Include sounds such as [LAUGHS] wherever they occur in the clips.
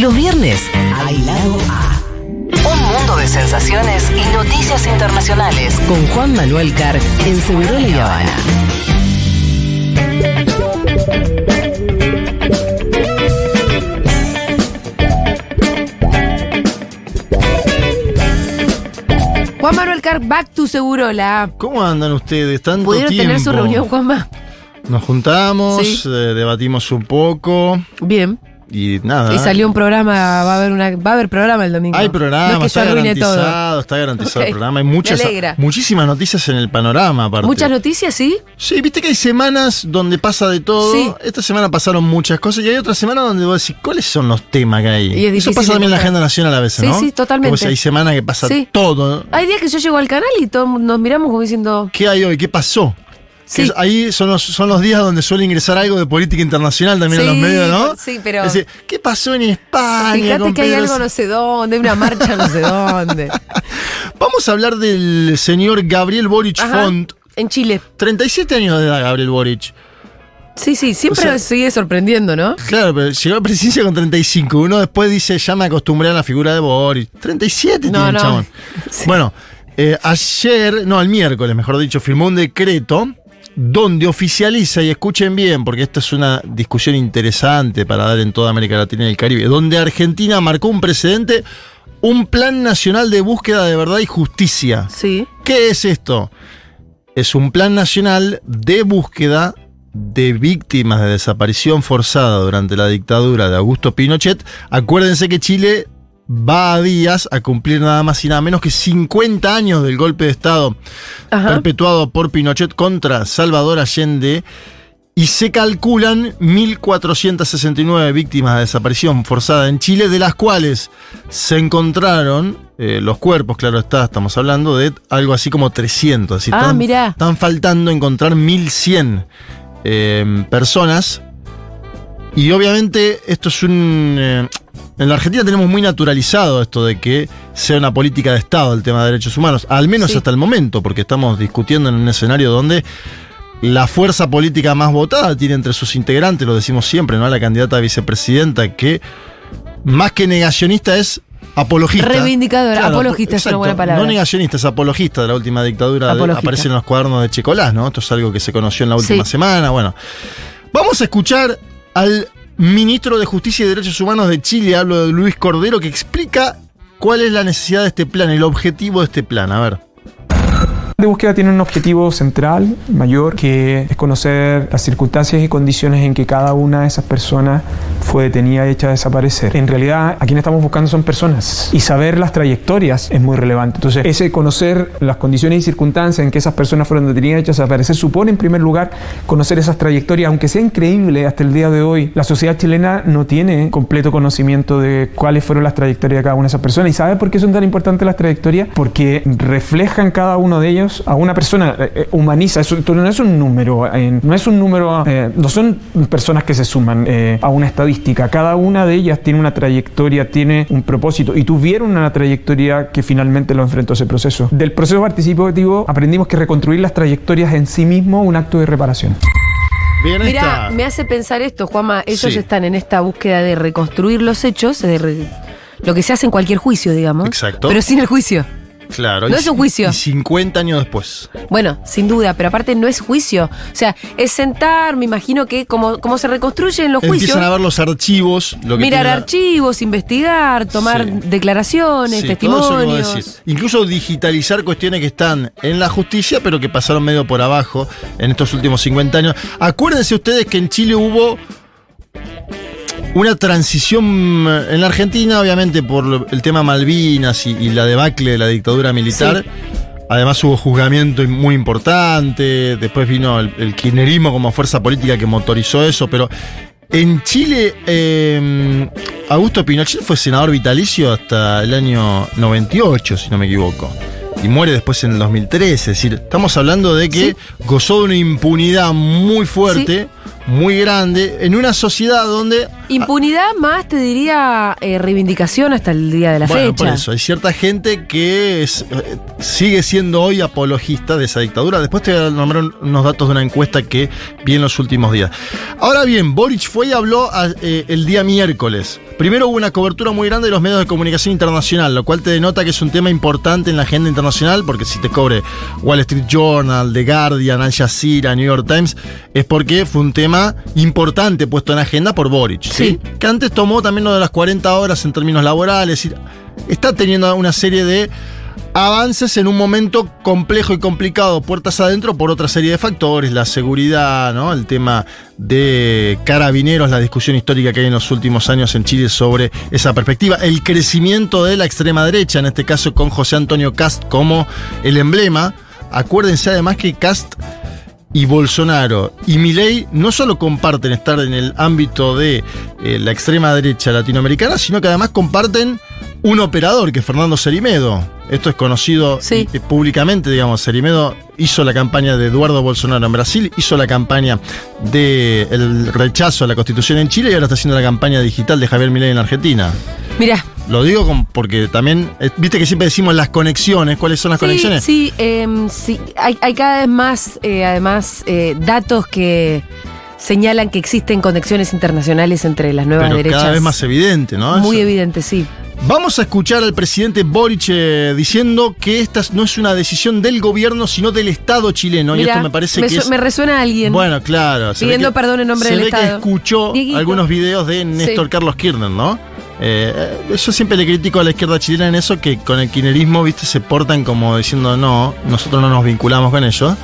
Los viernes, al lado A. Un mundo de sensaciones y noticias internacionales. Con Juan Manuel Carr en Segurola y Habana. Juan Manuel Carr, back to Segurola. ¿Cómo andan ustedes? Tanto ¿Pudieron tiempo. tener su reunión, Juanma? Nos juntamos, Sí. eh, debatimos un poco Bien. Y nada. Y salió un programa, va a haber una, va a haber programa el domingo. Hay programa, No es que está garantizado, está garantizado el programa. Hay muchas, alegra. muchísimas noticias en el panorama, aparte. Muchas noticias, ¿sí? Sí, viste que hay semanas donde pasa de todo. Sí. Esta semana pasaron muchas cosas y hay otras semanas donde vos decís, ¿cuáles son los temas que hay? Y es Eso pasa también en la agenda nacional a veces, Sí, ¿no? sí, totalmente. Que vos hay semanas que pasa Sí. todo. Hay días que yo llego al canal y todos nos miramos como diciendo. ¿Qué hay hoy? ¿Qué pasó? Sí. Ahí son los, son los días donde suele ingresar algo de política internacional también Sí, en los medios, ¿no? sí, pero- Es decir, ¿Qué pasó en España? Fíjate con que hay algo no sé dónde, una marcha no sé dónde. [LAUGHS] Vamos a hablar del señor Gabriel Boric Ajá. Font. En Chile. 37 años de edad, Gabriel Boric. Sí, sí, siempre O sea- sigue sorprendiendo, ¿no? Claro, pero llegó a la presidencia con 35. Uno después dice, ya me acostumbré a la figura de Boric. 37 No, tiene no. chabón. [LAUGHS] Sí. Bueno, eh, ayer, no, el miércoles, mejor dicho, firmó un decreto donde oficializa, y escuchen bien, porque esta es una discusión interesante para dar en toda América Latina y el Caribe, donde Argentina marcó un precedente, un plan nacional de búsqueda de verdad y justicia. Sí. ¿Qué es esto? Es un plan nacional de búsqueda de víctimas de desaparición forzada durante la dictadura de Augusto Pinochet. Acuérdense que Chile va a días a cumplir nada más y nada menos que 50 años del golpe de Estado Ajá. perpetuado por Pinochet contra Salvador Allende. Y se calculan 1.469 víctimas de desaparición forzada en Chile, de las cuales se encontraron eh, los cuerpos, claro está, estamos hablando de algo así como 300. Así Ah, mirá. están faltando encontrar 1.100 eh, personas. Y obviamente esto es un... eh, en la Argentina tenemos muy naturalizado esto de que sea una política de Estado el tema de derechos humanos, al menos Sí. hasta el momento, porque estamos discutiendo en un escenario donde la fuerza política más votada tiene entre sus integrantes, lo decimos siempre, ¿no? La candidata a vicepresidenta que más que negacionista es apologista. Reivindicadora, apologista es una buena palabra. No negacionista, es apologista de la última dictadura. de- aparece en los cuadernos de Checolás, ¿no? Esto es algo que se conoció en la última Sí. semana. Bueno, vamos a escuchar al ministro de Justicia y Derechos Humanos de Chile, hablo de Luis Cordero, que explica cuál es la necesidad de este plan, el objetivo de este plan. A ver. De búsqueda tiene un objetivo central, mayor, que es conocer las circunstancias y condiciones en que cada una de esas personas fue detenida y hecha desaparecer. En realidad, a quien estamos buscando son personas y saber las trayectorias es muy relevante. Entonces, ese conocer las condiciones y circunstancias en que esas personas fueron detenidas y hechas desaparecer supone, en primer lugar, conocer esas trayectorias, aunque sea increíble hasta el día de hoy, la sociedad chilena no tiene completo conocimiento de cuáles fueron las trayectorias de cada una de esas personas. ¿Y sabe por qué son tan importantes las trayectorias? Porque reflejan cada uno de ellos a una persona, eh, eh, humaniza, eso esto no es un número, eh, no es un número, eh, no son personas que se suman eh, a una estadística, cada una de ellas tiene una trayectoria, tiene un propósito y tuvieron una trayectoria que finalmente lo enfrentó a ese proceso. Del proceso participativo aprendimos que reconstruir las trayectorias en sí mismo un acto de reparación. Bien, Mira, está. me hace pensar esto, Juanma. Ellos Sí. están en esta búsqueda de reconstruir los hechos, de re- lo que se hace en cualquier juicio, digamos. Exacto. Pero sin el juicio. Claro. No es un ci- juicio. Y 50 años después. Bueno, sin duda, pero aparte no es juicio. O sea, es sentar, me imagino que como, como se reconstruyen los juicios. Empiezan a ver los archivos. Lo que Mirar tiene archivos, investigar, tomar Sí. declaraciones, Sí, testimonios. decís. Incluso digitalizar cuestiones que están en la justicia, pero que pasaron medio por abajo en estos últimos 50 años. Acuérdense ustedes que en Chile hubo una transición en la Argentina, obviamente por el tema Malvinas y, y la debacle de la dictadura militar. Además hubo juzgamiento muy importante, después vino el, el kirchnerismo como fuerza política que motorizó eso, pero en Chile, eh, Augusto Pinochet fue senador vitalicio hasta el año 98, si no me equivoco. Y muere después en el 2013. Es decir, estamos hablando de que Sí. gozó de una impunidad muy fuerte, muy grande, en una sociedad donde Impunidad más, te diría, eh, reivindicación hasta el día de la bueno, fecha. por eso, hay cierta gente que es, eh, sigue siendo hoy apologista de esa dictadura. Después te voy a nombrar un- unos datos de una encuesta que vi en los últimos días. Ahora bien, Boric fue y habló a- eh, el día miércoles. Primero hubo una cobertura muy grande de los medios de comunicación internacional, lo cual te denota que es un tema importante en la agenda internacional, porque si te cobre Wall Street Journal, The Guardian, Al Jazeera, New York Times, es porque fue un tema importante puesto en agenda por Boric. ¿Sí? Que antes tomó también lo de las 40 horas en términos laborales. está teniendo una serie de avances en un momento complejo y complicado, puertas adentro, por otra serie de factores, la seguridad, ¿no? el tema de carabineros, la discusión histórica que hay en los últimos años en Chile sobre esa perspectiva, el crecimiento de la extrema derecha, en este caso con José Antonio Cast como el emblema. Acuérdense además que Cast y Bolsonaro y Milei no solo comparten estar en el ámbito de eh, la extrema derecha latinoamericana, sino que además comparten un operador, que es Fernando Cerimedo. Esto es conocido Sí. eh, públicamente, digamos. Cerimedo hizo la campaña de Eduardo Bolsonaro en Brasil, hizo la campaña del rechazo a la constitución en Chile y ahora está haciendo la campaña digital de Javier Milei en Argentina. Mira, Lo digo con- porque también, eh, viste que siempre decimos las conexiones, ¿cuáles son las sí, conexiones? sí, em, sí, hay, hay cada vez más, eh, además, eh, datos que señalan que existen conexiones internacionales entre las nuevas Pero derechas. cada vez más evidente, ¿no? Muy Eso. evidente, sí. Vamos a escuchar al presidente Boric eh, diciendo que esta no es una decisión del gobierno, sino del Estado chileno. y esto me parece me, que es. me resuena a alguien. Bueno, claro. Pidiendo perdón en nombre se del ve que escuchó Dieguito. algunos videos de Néstor Sí. Carlos Kirchner, ¿no? Eh, yo siempre le critico a la izquierda chilena en eso, que con el kirchnerismo, viste, se portan como diciendo no, nosotros no nos vinculamos con ellos.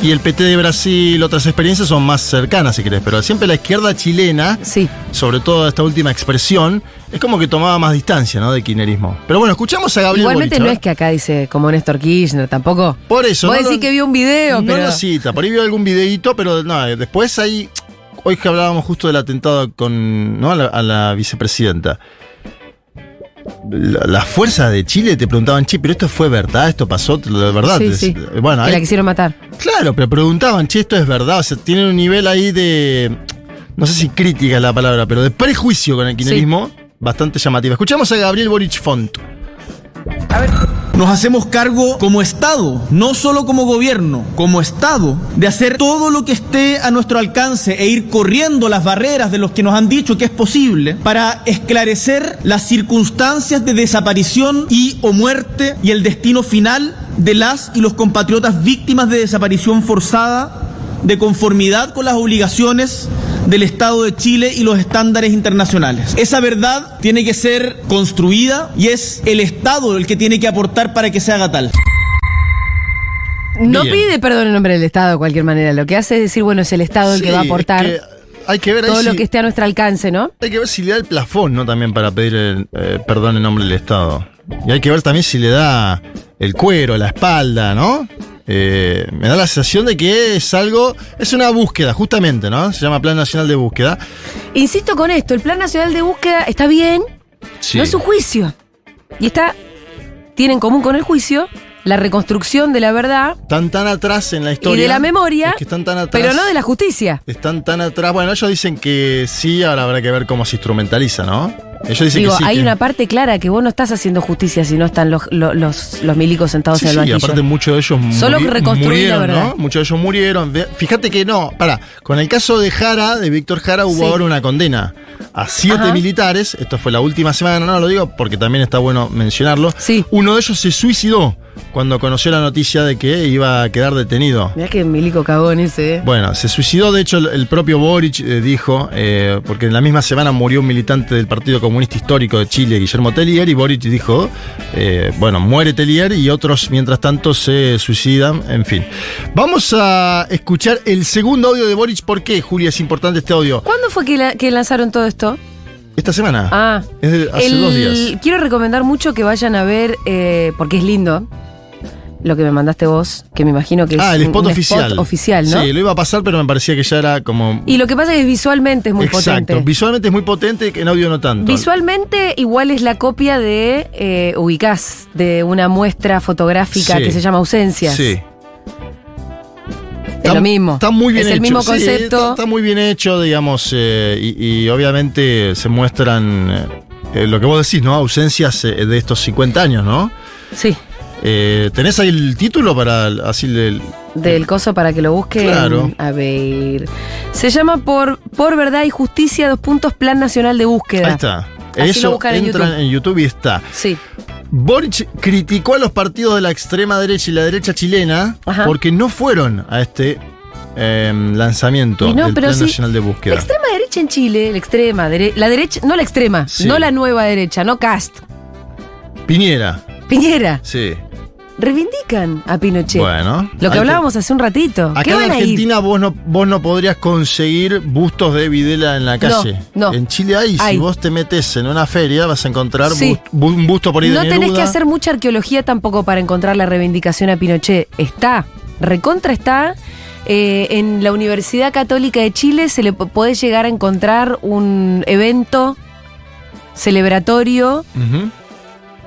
Y el PT de Brasil, otras experiencias son más cercanas, si querés, pero siempre la izquierda chilena Sí. sobre todo esta última expresión, es como que tomaba más distancia, ¿no? Del kirchnerismo. Pero bueno, escuchamos a Gabriel Igualmente Boric, no es que acá dice como Néstor Kirchner, tampoco. Por eso. Vos no lo- que vio un video, No pero. lo cita, por ahí vio algún videíto, pero no, después ahí, hoy que hablábamos justo del atentado con, ¿no? a, la, a la vicepresidenta. La, la fuerza de Chile te preguntaban, che, pero esto fue verdad, esto pasó, de verdad. Sí, sí. Bueno, que ahí- la quisieron matar. Claro, pero preguntaban, che, esto es verdad. O sea, tienen un nivel ahí de. No sé si crítica es la palabra, pero de prejuicio con el kirchnerismo bastante llamativa. Escuchamos a Gabriel Boric Font. Nos hacemos cargo como Estado, no solo como gobierno, como Estado, de hacer todo lo que esté a nuestro alcance e ir corriendo las barreras de los que nos han dicho que es posible para esclarecer las circunstancias de desaparición y o muerte y el destino final de las y los compatriotas víctimas de desaparición forzada de conformidad con las obligaciones del Estado de Chile y los estándares internacionales. Esa verdad tiene que ser construida y es el Estado el que tiene que aportar para que se haga tal. No Bien. pide perdón en nombre del Estado de cualquier manera. Lo que hace es decir, bueno, es el Estado el que va a es aportar que hay que ver todo lo que esté a nuestro alcance, ¿no? Hay que ver si le da el plafón, ¿no? También para pedir el, eh, perdón en nombre del Estado. Y hay que ver también si le da el cuero, la espalda, ¿no? Eh, me da la sensación de que es algo, es una búsqueda, justamente, ¿no? Se llama Plan Nacional de Búsqueda. Insisto con esto, el Plan Nacional de Búsqueda está bien, Sí. no es un juicio. Y está, tiene en común con el juicio la reconstrucción de la verdad Están tan atrás en la historia. y de la memoria, es que están tan atrás. pero no de la justicia. Están tan atrás. Bueno, ellos dicen que sí, ahora habrá que ver cómo se instrumentaliza, ¿no? Ellos dicen Digo, que sí. hay que- una parte clara que vos no estás haciendo justicia si no están los, los, los, los milicos sentados Sí, en el sí, banquillo. aparte muchos de ellos Solo murieron, verdad. ¿no? Muchos de ellos murieron. Fíjate que no, para, con el caso de Jara, de Víctor Jara, hubo Sí. ahora una condena a siete Ajá. militares. Esto fue la última semana, no lo digo porque también está bueno mencionarlo. Sí. Uno de ellos se suicidó cuando conoció la noticia de que iba a quedar detenido. Mirá que milico cagón ese, ¿eh? Bueno, se suicidó, de hecho, el, propio Boric eh, dijo, eh, porque en la misma semana murió un militante del Partido Comunista Histórico de Chile, Guillermo Tellier, y Boric dijo, eh, bueno, muere Tellier y otros, mientras tanto, se suicidan, en fin. Vamos a escuchar el segundo audio de Boric. ¿Por qué, Julia, es importante este audio? ¿Cuándo fue que, la- que lanzaron todo esto? Esta semana. Ah, Es de hace el- dos días. Quiero recomendar mucho que vayan a ver, porque es lindo, lo que me mandaste vos, que me imagino que Ah, es el spot un oficial. oficial, ¿no? Sí, lo iba a pasar, pero me parecía que ya era como... Y lo que pasa es que visualmente es muy Exacto, potente. visualmente es muy potente, en audio no tanto. Visualmente igual es la copia de eh, Ubicás, de una muestra fotográfica Sí. que se llama Ausencias. Sí. Es lo mismo. Está muy bien es hecho. el mismo Sí, concepto. está, está muy bien hecho, digamos, eh, y, y obviamente se muestran eh, lo que vos decís, ¿no? Ausencias eh, de estos 50 años, ¿no? Sí. Eh, ¿Tenés ahí el título para así el, Del coso para que lo busquen. Claro. A ver. Se llama por, por Verdad y Justicia, dos puntos, Plan Nacional de Búsqueda. Ahí está. Así lo Eso buscan en YouTube. en YouTube y está. Sí. Boric criticó a los partidos de la extrema derecha y la derecha chilena Ajá. porque no fueron a este eh, lanzamiento no, del Plan sí, Nacional de La Búsqueda. extrema derecha en Chile, la extrema, dere- la derecha, no la extrema, Sí. no la nueva derecha, no Cast, Piñera, Piñera, sí. Reivindican a Pinochet. Bueno. Lo que hablábamos hace un ratito. ¿Qué Acá en van a ir? Argentina vos no, vos no podrías conseguir bustos de Videla en la calle. no. En Chile hay, Hay. si vos te metes en una feria vas a encontrar Sí. bus- bu- un busto por ahí No de tenés que hacer mucha arqueología tampoco para encontrar la reivindicación a Pinochet. Está, recontra está. Eh, en la Universidad Católica de Chile se le puede llegar a encontrar un evento celebratorio.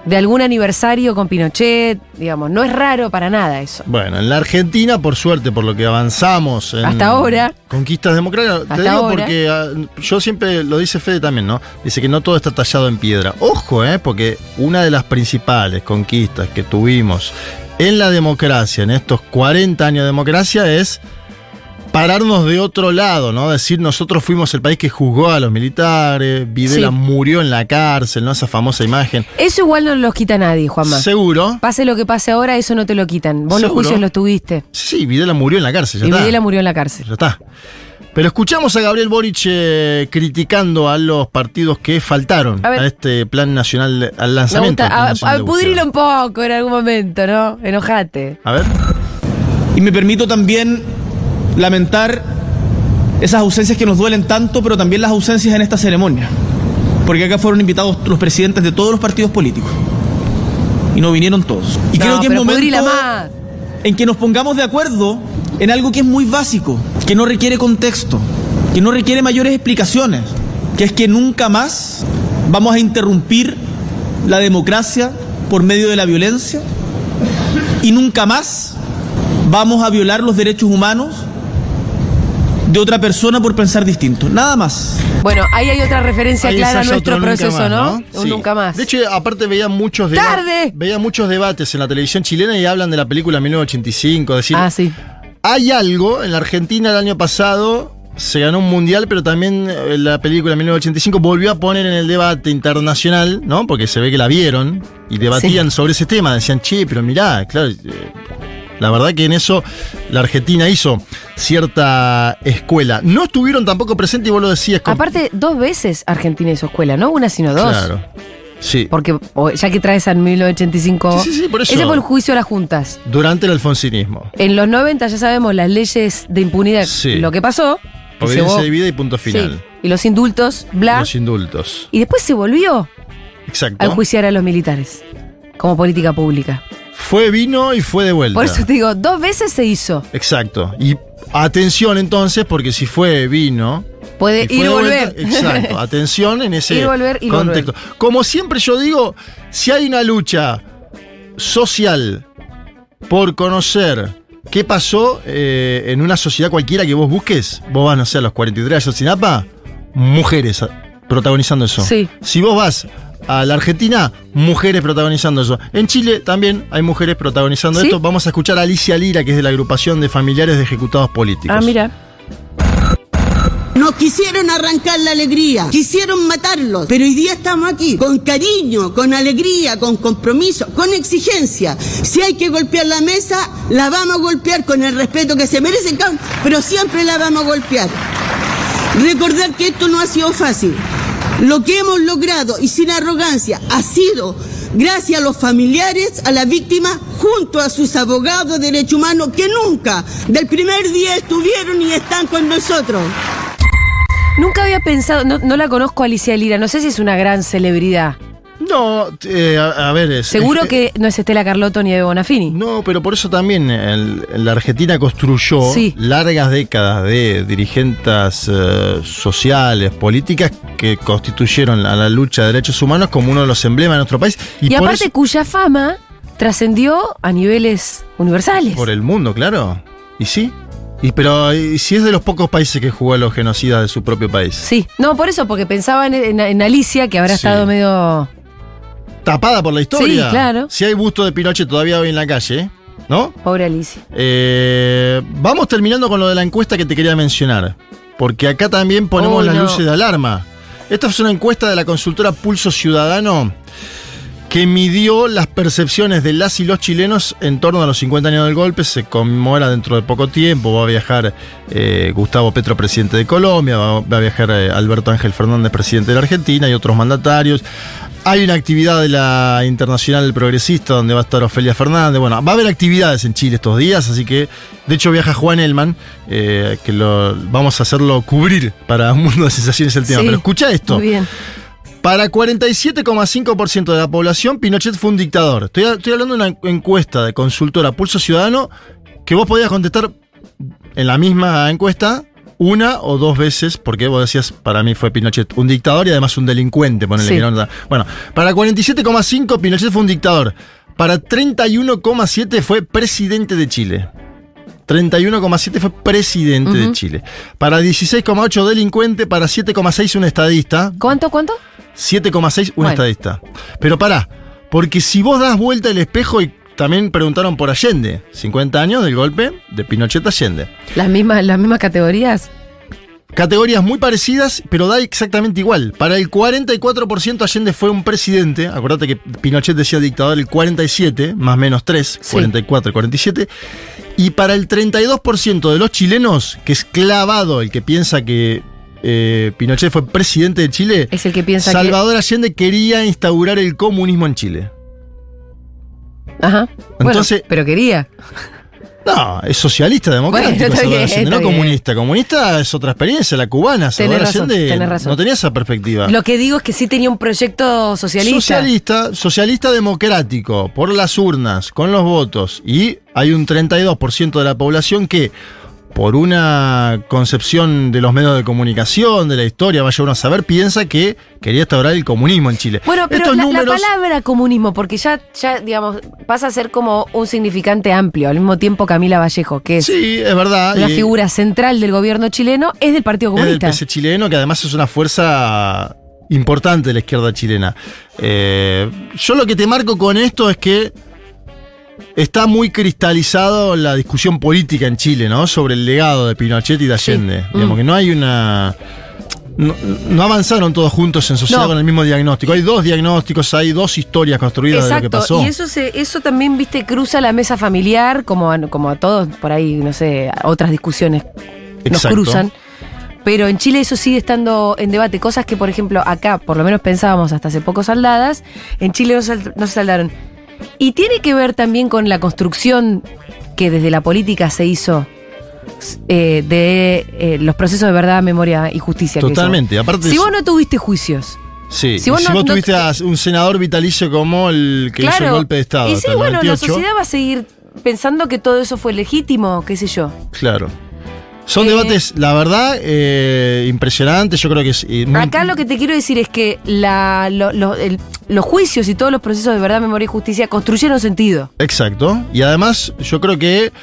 De algún aniversario con Pinochet. Digamos, no es raro para nada eso. Bueno, en la Argentina, por suerte, por lo que avanzamos en Hasta ahora. conquistas democráticas, te Hasta digo ahora. porque ah, yo siempre lo dice Fede también, ¿no? Dice que no todo está tallado en piedra. Ojo, ¿eh? Porque una de las principales conquistas que tuvimos en la democracia, en estos 40 años de democracia, es pararnos de otro lado, ¿no? Decir, nosotros fuimos el país que juzgó a los militares, Videla Sí. murió en la cárcel, ¿no? Esa famosa imagen. Eso igual no los quita nadie, Juanma. Seguro. Pase lo que pase ahora, eso no te lo quitan. Vos los juicios los tuviste. Sí, sí, Videla murió en la cárcel, ya Y está. Videla murió en la cárcel. Ya está. Pero escuchamos a Gabriel Boric eh, criticando a los partidos que faltaron A este plan nacional, al lanzamiento. gusta. del Plan A, Nacional a- pudrilo un poco en algún momento, ¿no? Enojate. A ver. Y me permito también lamentar esas ausencias que nos duelen tanto, pero también las ausencias en esta ceremonia. Porque acá fueron invitados los presidentes de todos los partidos políticos. Y no vinieron todos. Y No, creo que es momento en que nos pongamos de acuerdo en algo que es muy básico, que no requiere contexto, que no requiere mayores explicaciones, que es que nunca más vamos a interrumpir la democracia por medio de la violencia y nunca más vamos a violar los derechos humanos de otra persona por pensar distinto. Nada más. Bueno, ahí hay otra referencia Ahí clara a nuestro proceso, más, ¿no? Sí. nunca más. De hecho, aparte veía muchos ¡Tarde! Veía muchos debates en la televisión chilena y hablan de la película 1985. Es decir, ah, sí. hay algo en la Argentina el año pasado. Se ganó un mundial, pero también eh, la película 1985 volvió a poner en el debate internacional, ¿no? Porque se ve que la vieron y debatían sobre ese tema. Decían, che, pero mirá, claro. La verdad que en eso la Argentina hizo cierta escuela. No estuvieron tampoco presentes, y vos lo decías. con- Aparte, dos veces Argentina hizo escuela, no una sino dos. Claro. Sí. Porque ya que traes al 1985, Sí, sí, sí, por eso. ese fue el juicio a las juntas. Durante el alfonsinismo. En los 90 ya sabemos las leyes de impunidad, Sí. lo que pasó. Obediencia de vida y punto final. Sí. Y los indultos, bla. Los indultos. Y después se volvió Exacto. a enjuiciar a los militares como política pública. Fue, vino y fue de vuelta. Por eso te digo, dos veces se hizo. Exacto. Y atención entonces, porque si fue, vino. Puede ir y volver. vuelta, exacto. [LAUGHS] Atención en ese Ir, volver, ir, contexto. Como siempre yo digo, si hay una lucha social por conocer qué pasó eh, en una sociedad cualquiera que vos busques, vos vas, no sé, a los 43 de Ayotzinapa, mujeres protagonizando eso. Sí. Si vos vas a la Argentina, mujeres protagonizando eso. En Chile también hay mujeres protagonizando ¿Sí? esto. Vamos a escuchar a Alicia Lira, que es de la agrupación de familiares de ejecutados políticos. Ah, mira. Nos quisieron arrancar la alegría, quisieron matarlos, pero hoy día estamos aquí con cariño, con alegría, con compromiso, con exigencia. Si hay que golpear la mesa, la vamos a golpear con el respeto que se merecen, pero siempre la vamos a golpear. Recordar que esto no ha sido fácil. Lo que hemos logrado, y sin arrogancia, ha sido gracias a los familiares, a las víctimas, junto a sus abogados de derechos humanos que nunca, del primer día, estuvieron y están con nosotros. Nunca había pensado, no, la conozco Alicia Lira, no sé si es una gran celebridad. No, eh, a, a ver. es- Seguro es- que no es Estela Carlotto ni Eve Bonafini. No, pero por eso también el- la Argentina construyó Sí. largas décadas de dirigentes eh, sociales, políticas que constituyeron a la lucha de derechos humanos como uno de los emblemas de nuestro país. Y, aparte eso- cuya fama trascendió a niveles universales. por el mundo, claro. Y sí. Y pero y si es de los pocos países que jugó a los genocidas de su propio país. Sí, no, por eso, porque pensaba en, en- en Alicia, que habrá Sí. estado medio. Tapada por la historia. Sí, claro. Si hay busto de Pinochet todavía hoy en la calle, ¿no? Pobre Alicia. Eh, vamos terminando con lo de la encuesta que te quería mencionar. Porque acá también ponemos Uy, las no. luces de alarma. Esta es una encuesta de la consultora Pulso Ciudadano que midió las percepciones de las y los chilenos en torno a los 50 años del golpe. Se conmemora dentro de poco tiempo. Va a viajar eh, Gustavo Petro, presidente de Colombia. Va, va a viajar eh, Alberto Ángel Fernández, presidente de la Argentina, y otros mandatarios. Hay una actividad de la Internacional del Progresista donde va a estar Ofelia Fernández. Bueno, va a haber actividades en Chile estos días, así que de hecho viaja Juan Elman, eh, que lo vamos a hacerlo cubrir para un mundo de sensaciones el tema. Sí, Pero escucha esto. Muy bien. Para 47,5% de la población, Pinochet fue un dictador. Estoy, estoy hablando de una encuesta de consultora Pulso Ciudadano que vos podías contestar en la misma encuesta una o dos veces, porque vos decías, para mí fue Pinochet un dictador y además un delincuente, ponele Sí. Bueno, para 47,5 Pinochet fue un dictador. Para 31,7 fue presidente de Chile. 31,7 fue presidente de. Chile. Para 16,8 delincuente, para 7,6 un estadista. ¿Cuánto, cuánto? 7,6 un Bueno. estadista. Pero pará, porque si vos das vuelta el espejo y también preguntaron por Allende, 50 años del golpe de Pinochet Allende. ¿Las mismas, las mismas categorías? Categorías muy parecidas, pero da exactamente igual. Para el 44% Allende fue un presidente. Acordate que Pinochet decía dictador el 47, más menos 3, Sí. 44 y 47. Y para el 32% de los chilenos, que es clavado el que piensa que eh, Pinochet fue presidente de Chile, Es el que piensa Salvador Allende quería instaurar el comunismo en Chile. Ajá. Bueno, Entonces- pero quería. No, es socialista democrático. Bueno, [LAUGHS] bien, Allende, no comunista. Comunista es otra experiencia, la cubana. Salvador razón, Allende tenés razón. no tenía esa perspectiva. Lo que digo es que sí tenía un proyecto socialista. Socialista, socialista democrático, por las urnas, con los votos. Y hay un 32% de la población que, por una concepción de los medios de comunicación, de la historia, vaya uno a saber, piensa que quería instaurar el comunismo en Chile. Bueno, pero Estos la, la palabra comunismo, porque ya, ya, digamos, pasa a ser como un significante amplio. Al mismo tiempo, Camila Vallejo, que es Sí, es verdad. una y- figura central del gobierno chileno, es del Partido Es del Comunista. PC chileno, que además es una fuerza importante de la izquierda chilena. Eh, yo lo que te marco con esto es que está muy cristalizado la discusión política en Chile, ¿no? Sobre el legado de Pinochet y de Sí. Allende. Mm. Digamos que no hay una. No, no avanzaron todos juntos en sociedad No. con el mismo diagnóstico. Hay dos diagnósticos, hay dos historias construidas de lo que pasó. y eso se, eso también, viste, cruza la mesa familiar, como a, como a todos por ahí, no sé, otras discusiones nos cruzan. Pero en Chile eso sigue estando en debate. Cosas que, por ejemplo, acá por lo menos pensábamos hasta hace poco saldadas, en Chile no se saldaron. Y tiene que ver también con la construcción que desde la política se hizo eh, de eh, los procesos de verdad, memoria y justicia. que. Totalmente. Aparte, Si vos no tuviste juicios, sí, si vos si no- vos no- tuviste a un senador vitalicio como el que hizo el golpe de Estado. Y sí, bueno, la 98, sociedad va a seguir pensando que todo eso fue legítimo, qué sé yo. Claro. Son Eh, debates, la verdad, eh, impresionantes. Yo creo que es. eh, muy- Acá lo que te quiero decir es que la- lo- lo- el- los juicios y todos los procesos de verdad, memoria y justicia construyeron sentido. Exacto. Y además, yo creo que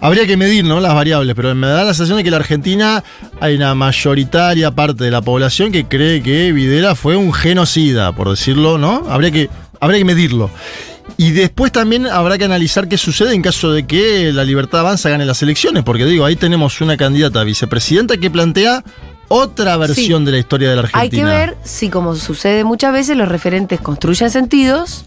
habría que medir ¿no? las variables, pero me da la sensación de que en la Argentina hay una mayoritaria parte de la población que cree que Videla fue un genocida, por decirlo, ¿no? Habría que, habría que medirlo. Y después también habrá que analizar qué sucede en caso de que la libertad avanza gane las elecciones, porque digo, ahí tenemos una candidata a vicepresidenta que plantea otra versión de la historia de la Argentina. Hay que ver si, como sucede muchas veces, los referentes construyen sentidos,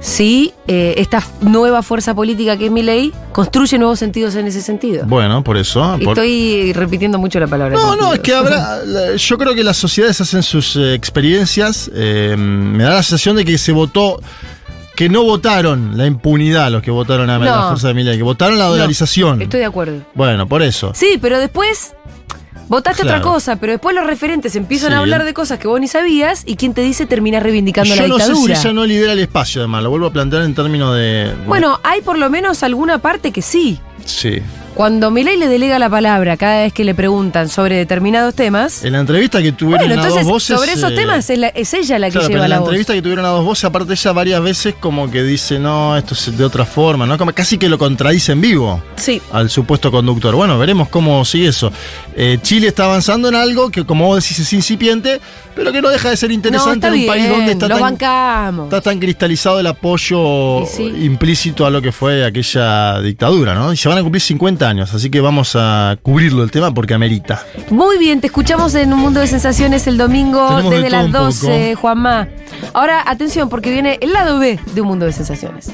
si eh, esta nueva fuerza política que es mi ley construye nuevos sentidos en ese sentido. Bueno, por eso. por- Estoy repitiendo mucho la palabra. No, no, es que habrá. [LAUGHS] Yo creo que las sociedades hacen sus eh, experiencias. eh, me da la sensación de que se votó. Que no votaron la impunidad los que votaron a No. la fuerza de Milei, que votaron la No, dolarización. Estoy de acuerdo. Bueno, por eso. Sí, pero después votaste Claro. otra cosa, pero después los referentes empiezan Sí. a hablar de cosas que vos ni sabías y quien te dice termina reivindicando Yo la no sé si ella no lidera el espacio, además, lo vuelvo a plantear en términos de. Bueno, hay por lo menos alguna parte que sí. Sí. Cuando Milei le delega la palabra cada vez que le preguntan sobre determinados temas. En la entrevista que tuvieron Bueno, a dos voces. sobre esos eh, temas es, la- es ella la que Claro, pero lleva en la la voz. entrevista que tuvieron a dos voces, aparte ella varias veces como que dice, no, esto es de otra forma, ¿no? Como casi que lo contradice en vivo Sí. al supuesto conductor. Bueno, veremos cómo sigue eso. Eh, Chile está avanzando en algo que, como vos decís, es incipiente, pero que no deja de ser interesante en un bien, país donde está tan, bancamos. está tan cristalizado el apoyo sí. implícito a lo que fue aquella dictadura, ¿no? Y se van a cumplir 50 años, así que vamos a cubrirlo el tema porque amerita. Muy bien, te escuchamos en Un Mundo de Sensaciones el domingo Tenemos desde las un 12, poco. Juanma. Ahora, atención, porque viene el lado B de Un Mundo de Sensaciones.